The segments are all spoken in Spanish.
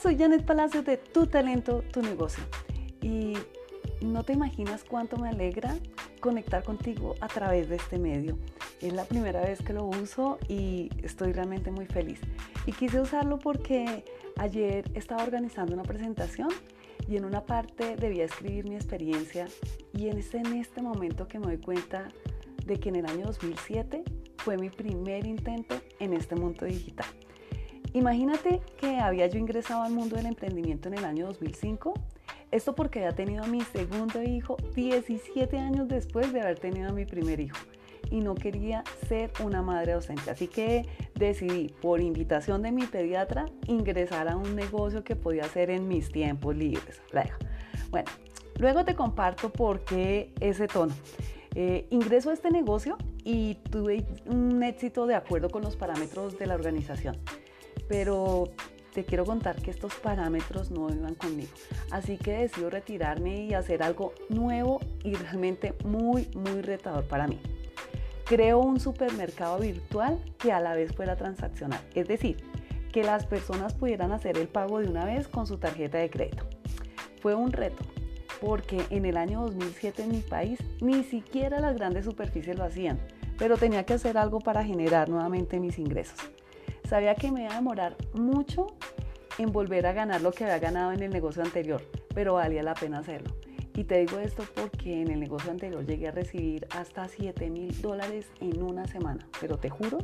soy Janet Palacios de Tu Talento, Tu Negocio. Y no te imaginas cuánto me alegra conectar contigo a través de este medio. Es la primera vez que lo uso y estoy realmente muy feliz. Y quise usarlo porque ayer estaba organizando una presentación y en una parte debía escribir mi experiencia y en este, en este momento que me doy cuenta de que en el año 2007 fue mi primer intento en este mundo digital. Imagínate que había yo ingresado al mundo del emprendimiento en el año 2005. Esto porque había tenido a mi segundo hijo 17 años después de haber tenido a mi primer hijo y no quería ser una madre docente. Así que decidí, por invitación de mi pediatra, ingresar a un negocio que podía hacer en mis tiempos libres. Bueno, luego te comparto por qué ese tono. Eh, ingreso a este negocio y tuve un éxito de acuerdo con los parámetros de la organización pero te quiero contar que estos parámetros no iban conmigo. Así que decido retirarme y hacer algo nuevo y realmente muy, muy retador para mí. Creo un supermercado virtual que a la vez fuera transaccional, es decir, que las personas pudieran hacer el pago de una vez con su tarjeta de crédito. Fue un reto, porque en el año 2007 en mi país ni siquiera las grandes superficies lo hacían, pero tenía que hacer algo para generar nuevamente mis ingresos. Sabía que me iba a demorar mucho en volver a ganar lo que había ganado en el negocio anterior, pero valía la pena hacerlo. Y te digo esto porque en el negocio anterior llegué a recibir hasta 7 mil dólares en una semana. Pero te juro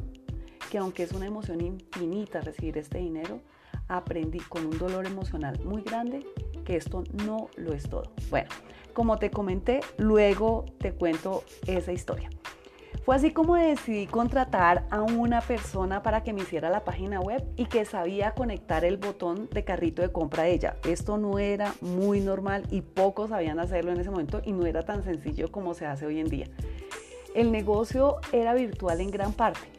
que aunque es una emoción infinita recibir este dinero, aprendí con un dolor emocional muy grande que esto no lo es todo. Bueno, como te comenté, luego te cuento esa historia. Fue así como decidí contratar a una persona para que me hiciera la página web y que sabía conectar el botón de carrito de compra de ella. Esto no era muy normal y pocos sabían hacerlo en ese momento y no era tan sencillo como se hace hoy en día. El negocio era virtual en gran parte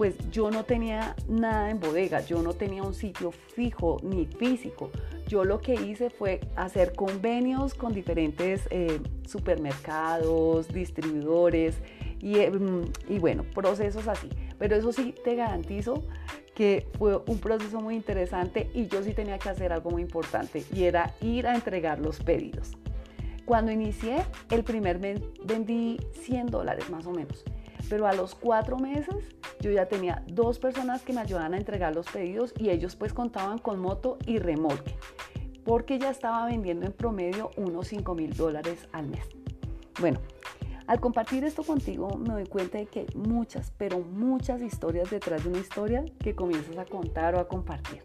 pues yo no tenía nada en bodega, yo no tenía un sitio fijo ni físico. Yo lo que hice fue hacer convenios con diferentes eh, supermercados, distribuidores, Em, y, bueno, procesos así. Pero eso sí te garantizo que fue un proceso muy interesante y yo sí tenía que hacer algo muy importante y era ir a entregar los pedidos. Cuando inicié, el primer mes vendí 100 dólares más o menos, pero a los cuatro meses yo ya tenía dos personas que me ayudaban a entregar los pedidos y ellos pues contaban con moto y remolque, porque ya estaba vendiendo en promedio unos 5 mil dólares al mes. Bueno, al compartir esto contigo me doy cuenta de que hay muchas, pero muchas historias detrás de una historia que comienzas a contar o a compartir.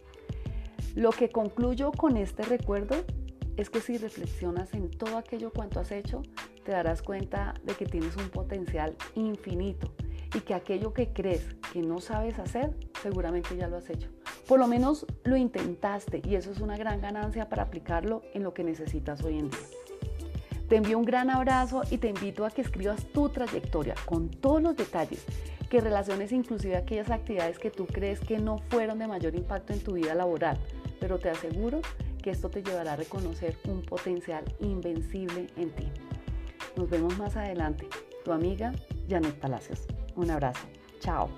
Lo que concluyo con este recuerdo es que si reflexionas en todo aquello cuanto has hecho, te darás cuenta de que tienes un potencial infinito y que aquello que crees que no sabes hacer, seguramente ya lo has hecho. Por lo menos lo intentaste y eso es una gran ganancia para aplicarlo en lo que necesitas hoy en día. Te envío un gran abrazo y te invito a que escribas tu trayectoria con todos los detalles, que relaciones inclusive aquellas actividades que tú crees que no fueron de mayor impacto en tu vida laboral, pero te aseguro que esto te llevará a reconocer un potencial invencible en ti. Nos vemos más adelante. Tu amiga Janet Palacios. Un abrazo. Chao.